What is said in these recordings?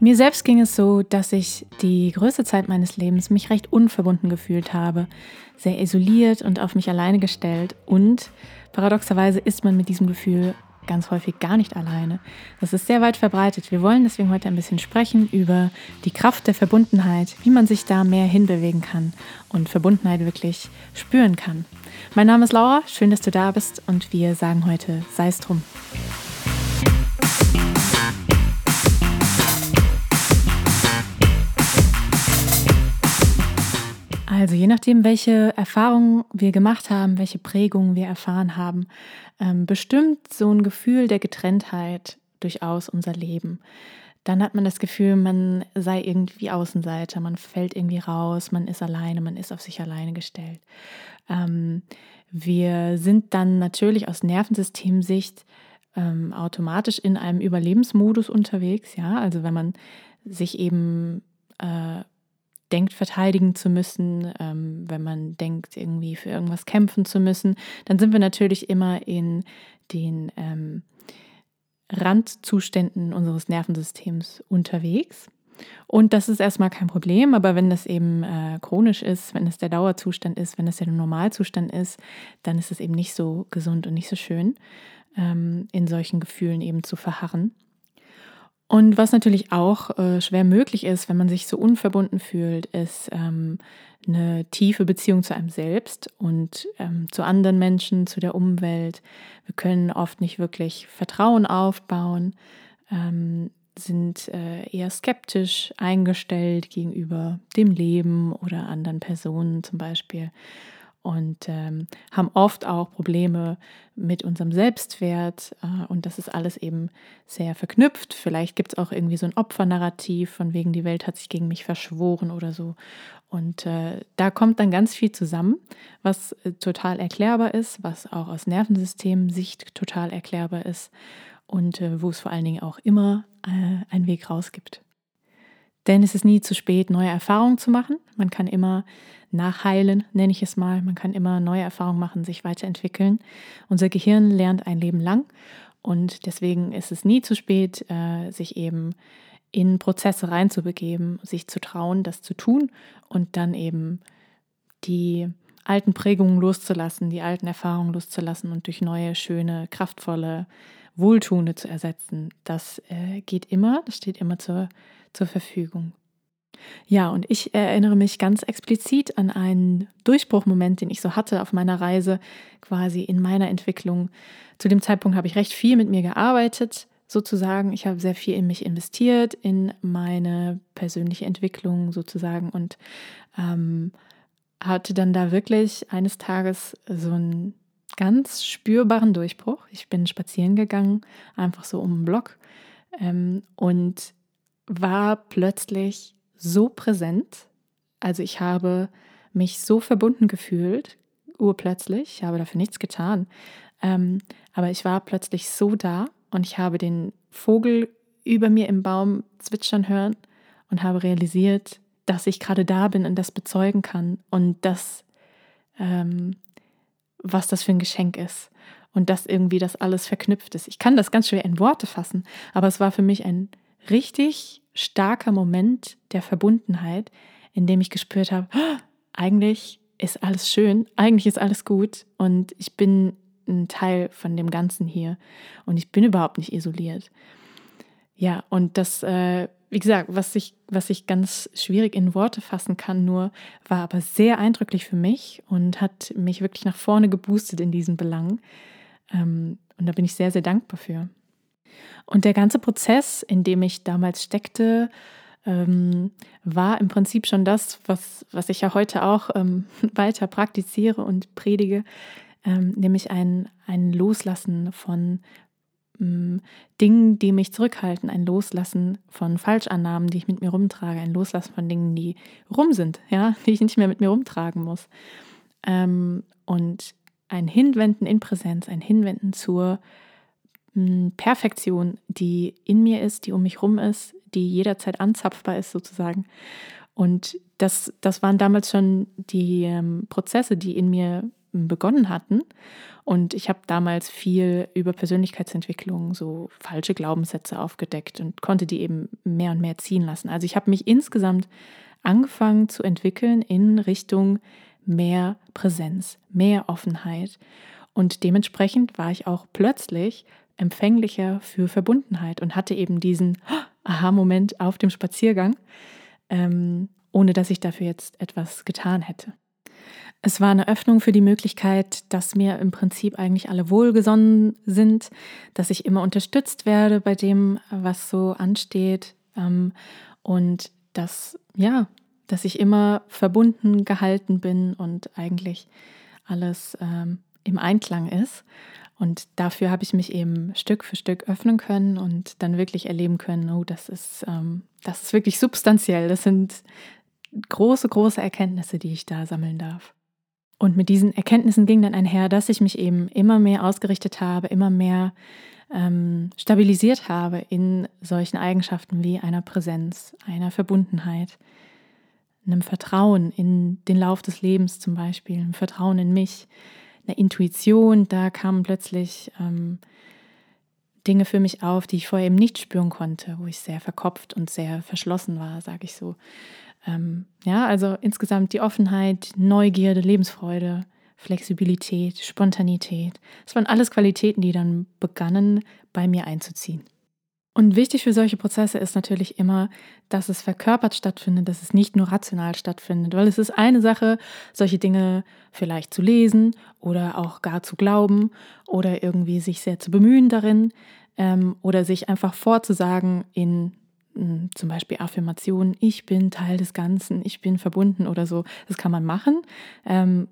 Mir selbst ging es so, dass ich die größte Zeit meines Lebens mich recht unverbunden gefühlt habe, sehr isoliert und auf mich alleine gestellt und paradoxerweise ist man mit diesem Gefühl ganz häufig gar nicht alleine. Das ist sehr weit verbreitet. Wir wollen deswegen heute ein bisschen sprechen über die Kraft der Verbundenheit, wie man sich da mehr hinbewegen kann und Verbundenheit wirklich spüren kann. Mein Name ist Laura, schön, dass du da bist und wir sagen heute, sei es drum. Also je nachdem, welche Erfahrungen wir gemacht haben, welche Prägungen wir erfahren haben, ähm, bestimmt so ein Gefühl der Getrenntheit durchaus unser Leben. Dann hat man das Gefühl, man sei irgendwie Außenseiter, man fällt irgendwie raus, man ist alleine, man ist auf sich alleine gestellt. Ähm, wir sind dann natürlich aus Nervensystemsicht ähm, automatisch in einem Überlebensmodus unterwegs, ja, also wenn man sich eben äh, denkt, verteidigen zu müssen, ähm, wenn man denkt, irgendwie für irgendwas kämpfen zu müssen, dann sind wir natürlich immer in den ähm, Randzuständen unseres Nervensystems unterwegs. Und das ist erstmal kein Problem, aber wenn das eben äh, chronisch ist, wenn es der Dauerzustand ist, wenn es der Normalzustand ist, dann ist es eben nicht so gesund und nicht so schön, ähm, in solchen Gefühlen eben zu verharren. Und was natürlich auch äh, schwer möglich ist, wenn man sich so unverbunden fühlt, ist ähm, eine tiefe Beziehung zu einem selbst und ähm, zu anderen Menschen, zu der Umwelt. Wir können oft nicht wirklich Vertrauen aufbauen, ähm, sind äh, eher skeptisch eingestellt gegenüber dem Leben oder anderen Personen zum Beispiel und ähm, haben oft auch Probleme mit unserem Selbstwert. Äh, und das ist alles eben sehr verknüpft. Vielleicht gibt es auch irgendwie so ein Opfernarrativ, von wegen die Welt hat sich gegen mich verschworen oder so. Und äh, da kommt dann ganz viel zusammen, was äh, total erklärbar ist, was auch aus Nervensystem-Sicht total erklärbar ist und äh, wo es vor allen Dingen auch immer äh, einen Weg raus gibt. Denn es ist nie zu spät, neue Erfahrungen zu machen. Man kann immer nachheilen, nenne ich es mal. Man kann immer neue Erfahrungen machen, sich weiterentwickeln. Unser Gehirn lernt ein Leben lang und deswegen ist es nie zu spät, äh, sich eben in Prozesse reinzubegeben, sich zu trauen, das zu tun und dann eben die alten Prägungen loszulassen, die alten Erfahrungen loszulassen und durch neue, schöne, kraftvolle, wohltuende zu ersetzen. Das äh, geht immer, das steht immer zur, zur Verfügung. Ja, und ich erinnere mich ganz explizit an einen Durchbruchmoment, den ich so hatte auf meiner Reise, quasi in meiner Entwicklung. Zu dem Zeitpunkt habe ich recht viel mit mir gearbeitet, sozusagen. Ich habe sehr viel in mich investiert, in meine persönliche Entwicklung sozusagen und ähm, hatte dann da wirklich eines Tages so einen ganz spürbaren Durchbruch. Ich bin spazieren gegangen, einfach so um den Block ähm, und war plötzlich so präsent. Also ich habe mich so verbunden gefühlt, urplötzlich. Ich habe dafür nichts getan. Ähm, aber ich war plötzlich so da und ich habe den Vogel über mir im Baum zwitschern hören und habe realisiert, dass ich gerade da bin und das bezeugen kann und das, ähm, was das für ein Geschenk ist und dass irgendwie das alles verknüpft ist. Ich kann das ganz schwer in Worte fassen, aber es war für mich ein richtig starker Moment der Verbundenheit, in dem ich gespürt habe, oh, eigentlich ist alles schön, eigentlich ist alles gut und ich bin ein Teil von dem Ganzen hier und ich bin überhaupt nicht isoliert. Ja, und das, äh, wie gesagt, was ich, was ich ganz schwierig in Worte fassen kann, nur war aber sehr eindrücklich für mich und hat mich wirklich nach vorne geboostet in diesen Belangen. Ähm, und da bin ich sehr, sehr dankbar für. Und der ganze Prozess, in dem ich damals steckte, ähm, war im Prinzip schon das, was, was ich ja heute auch ähm, weiter praktiziere und predige, ähm, nämlich ein, ein Loslassen von ähm, Dingen, die mich zurückhalten, ein Loslassen von Falschannahmen, die ich mit mir rumtrage, ein Loslassen von Dingen, die rum sind, ja, die ich nicht mehr mit mir rumtragen muss. Ähm, und ein Hinwenden in Präsenz, ein Hinwenden zur Perfektion, die in mir ist, die um mich rum ist, die jederzeit anzapfbar ist sozusagen. Und das, das waren damals schon die ähm, Prozesse, die in mir begonnen hatten. Und ich habe damals viel über Persönlichkeitsentwicklung, so falsche Glaubenssätze aufgedeckt und konnte die eben mehr und mehr ziehen lassen. Also ich habe mich insgesamt angefangen zu entwickeln in Richtung mehr Präsenz, mehr Offenheit. Und dementsprechend war ich auch plötzlich empfänglicher für Verbundenheit und hatte eben diesen Aha-Moment auf dem Spaziergang, ähm, ohne dass ich dafür jetzt etwas getan hätte. Es war eine Öffnung für die Möglichkeit, dass mir im Prinzip eigentlich alle wohlgesonnen sind, dass ich immer unterstützt werde bei dem, was so ansteht ähm, und dass, ja, dass ich immer verbunden gehalten bin und eigentlich alles ähm, im Einklang ist. Und dafür habe ich mich eben Stück für Stück öffnen können und dann wirklich erleben können, oh, das ist, ähm, das ist wirklich substanziell. Das sind große, große Erkenntnisse, die ich da sammeln darf. Und mit diesen Erkenntnissen ging dann einher, dass ich mich eben immer mehr ausgerichtet habe, immer mehr ähm, stabilisiert habe in solchen Eigenschaften wie einer Präsenz, einer Verbundenheit, einem Vertrauen in den Lauf des Lebens zum Beispiel, einem Vertrauen in mich, einer Intuition. Da kamen plötzlich ähm, Dinge für mich auf, die ich vorher eben nicht spüren konnte, wo ich sehr verkopft und sehr verschlossen war, sage ich so. Ähm, ja, also insgesamt die Offenheit, Neugierde, Lebensfreude, Flexibilität, Spontanität. Das waren alles Qualitäten, die dann begannen bei mir einzuziehen. Und wichtig für solche Prozesse ist natürlich immer, dass es verkörpert stattfindet, dass es nicht nur rational stattfindet, weil es ist eine Sache, solche Dinge vielleicht zu lesen oder auch gar zu glauben oder irgendwie sich sehr zu bemühen darin ähm, oder sich einfach vorzusagen in hm, zum Beispiel Affirmationen, ich bin Teil des Ganzen, ich bin verbunden oder so. Das kann man machen. Ähm,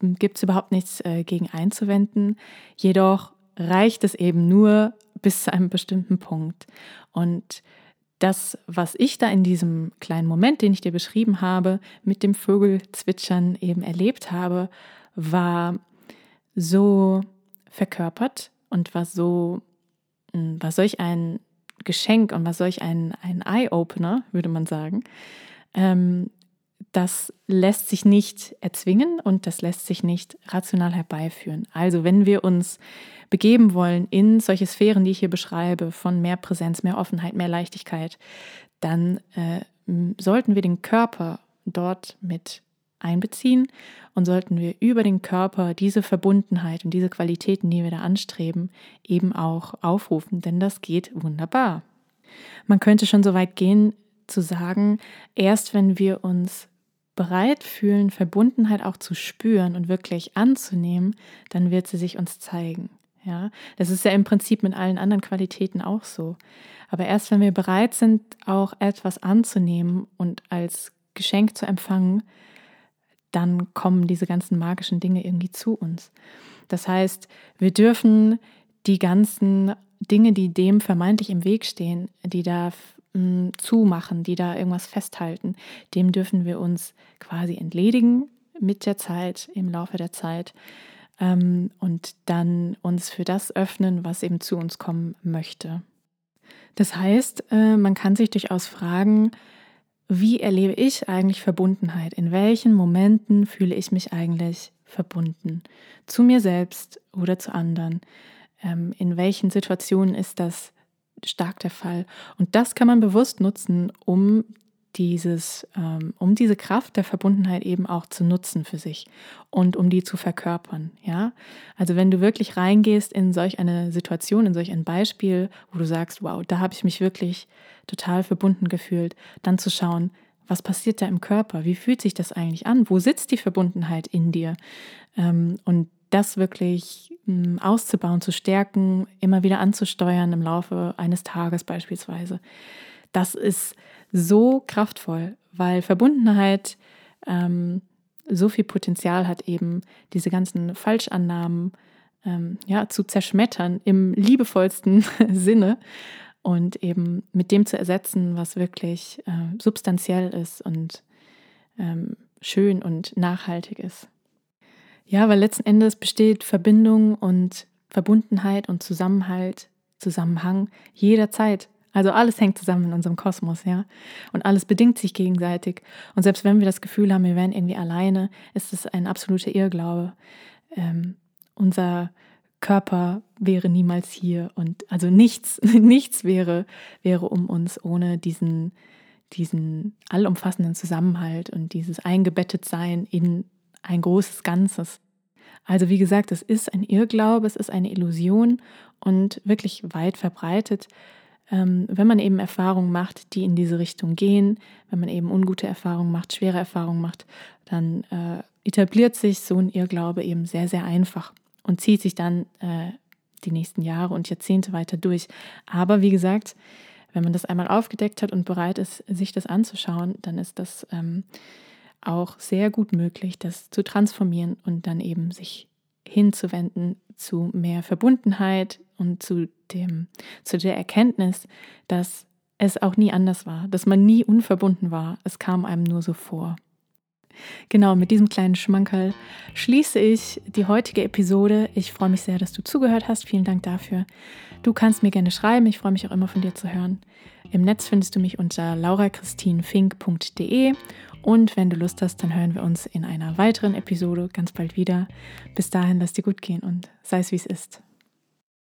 Gibt es überhaupt nichts äh, gegen einzuwenden. Jedoch reicht es eben nur bis zu einem bestimmten Punkt. Und das, was ich da in diesem kleinen Moment, den ich dir beschrieben habe, mit dem Vögelzwitschern eben erlebt habe, war so verkörpert und war so, hm, war solch ein Geschenk und was solch ein, ein Eye-Opener, würde man sagen. Ähm, das lässt sich nicht erzwingen und das lässt sich nicht rational herbeiführen. Also wenn wir uns begeben wollen in solche Sphären, die ich hier beschreibe, von mehr Präsenz, mehr Offenheit, mehr Leichtigkeit, dann äh, sollten wir den Körper dort mit einbeziehen und sollten wir über den Körper diese Verbundenheit und diese Qualitäten, die wir da anstreben, eben auch aufrufen, denn das geht wunderbar. Man könnte schon so weit gehen zu sagen, erst wenn wir uns bereit fühlen, Verbundenheit auch zu spüren und wirklich anzunehmen, dann wird sie sich uns zeigen. Ja, das ist ja im Prinzip mit allen anderen Qualitäten auch so. Aber erst wenn wir bereit sind, auch etwas anzunehmen und als Geschenk zu empfangen, dann kommen diese ganzen magischen Dinge irgendwie zu uns. Das heißt, wir dürfen die ganzen Dinge, die dem vermeintlich im Weg stehen, die da mh, zumachen, die da irgendwas festhalten, dem dürfen wir uns quasi entledigen mit der Zeit, im Laufe der Zeit ähm, und dann uns für das öffnen, was eben zu uns kommen möchte. Das heißt, äh, man kann sich durchaus fragen, wie erlebe ich eigentlich Verbundenheit? In welchen Momenten fühle ich mich eigentlich verbunden? Zu mir selbst oder zu anderen? Ähm, in welchen Situationen ist das stark der Fall? Und das kann man bewusst nutzen, um dieses, ähm, um diese Kraft der Verbundenheit eben auch zu nutzen für sich und um die zu verkörpern. Ja, also wenn du wirklich reingehst in solch eine Situation, in solch ein Beispiel, wo du sagst, wow, da habe ich mich wirklich total verbunden gefühlt, dann zu schauen, was passiert da im Körper? Wie fühlt sich das eigentlich an? Wo sitzt die Verbundenheit in dir? Ähm, und das wirklich hm, auszubauen, zu stärken, immer wieder anzusteuern im Laufe eines Tages beispielsweise. Das ist so kraftvoll, weil Verbundenheit ähm, so viel Potenzial hat, eben diese ganzen Falschannahmen ähm, ja, zu zerschmettern im liebevollsten Sinne und eben mit dem zu ersetzen, was wirklich äh, substanziell ist und ähm, schön und nachhaltig ist. Ja, weil letzten Endes besteht Verbindung und Verbundenheit und Zusammenhalt, Zusammenhang jederzeit Also alles hängt zusammen in unserem Kosmos, ja. Und alles bedingt sich gegenseitig. Und selbst wenn wir das Gefühl haben, wir wären irgendwie alleine, ist es ein absoluter Irrglaube. Ähm, unser Körper wäre niemals hier und also nichts, nichts wäre, wäre um uns ohne diesen, diesen allumfassenden Zusammenhalt und dieses Eingebettetsein in ein großes Ganzes. Also wie gesagt, es ist ein Irrglaube, es ist eine Illusion und wirklich weit verbreitet. Ähm, wenn man eben Erfahrungen macht, die in diese Richtung gehen, wenn man eben ungute Erfahrungen macht, schwere Erfahrungen macht, dann äh, etabliert sich so ein Irrglaube eben sehr, sehr einfach und zieht sich dann äh, die nächsten Jahre und Jahrzehnte weiter durch. Aber wie gesagt, wenn man das einmal aufgedeckt hat und bereit ist, sich das anzuschauen, dann ist das ähm, auch sehr gut möglich, das zu transformieren und dann eben sich hinzuwenden zu mehr Verbundenheit und zu, dem, zu der Erkenntnis, dass es auch nie anders war, dass man nie unverbunden war. Es kam einem nur so vor. Genau, mit diesem kleinen Schmankerl schließe ich die heutige Episode. Ich freue mich sehr, dass du zugehört hast. Vielen Dank dafür. Du kannst mir gerne schreiben. Ich freue mich auch immer von dir zu hören. Im Netz findest du mich unter laurachristinfink.de und wenn du Lust hast, dann hören wir uns in einer weiteren Episode ganz bald wieder. Bis dahin, lass dir gut gehen und sei es wie es ist.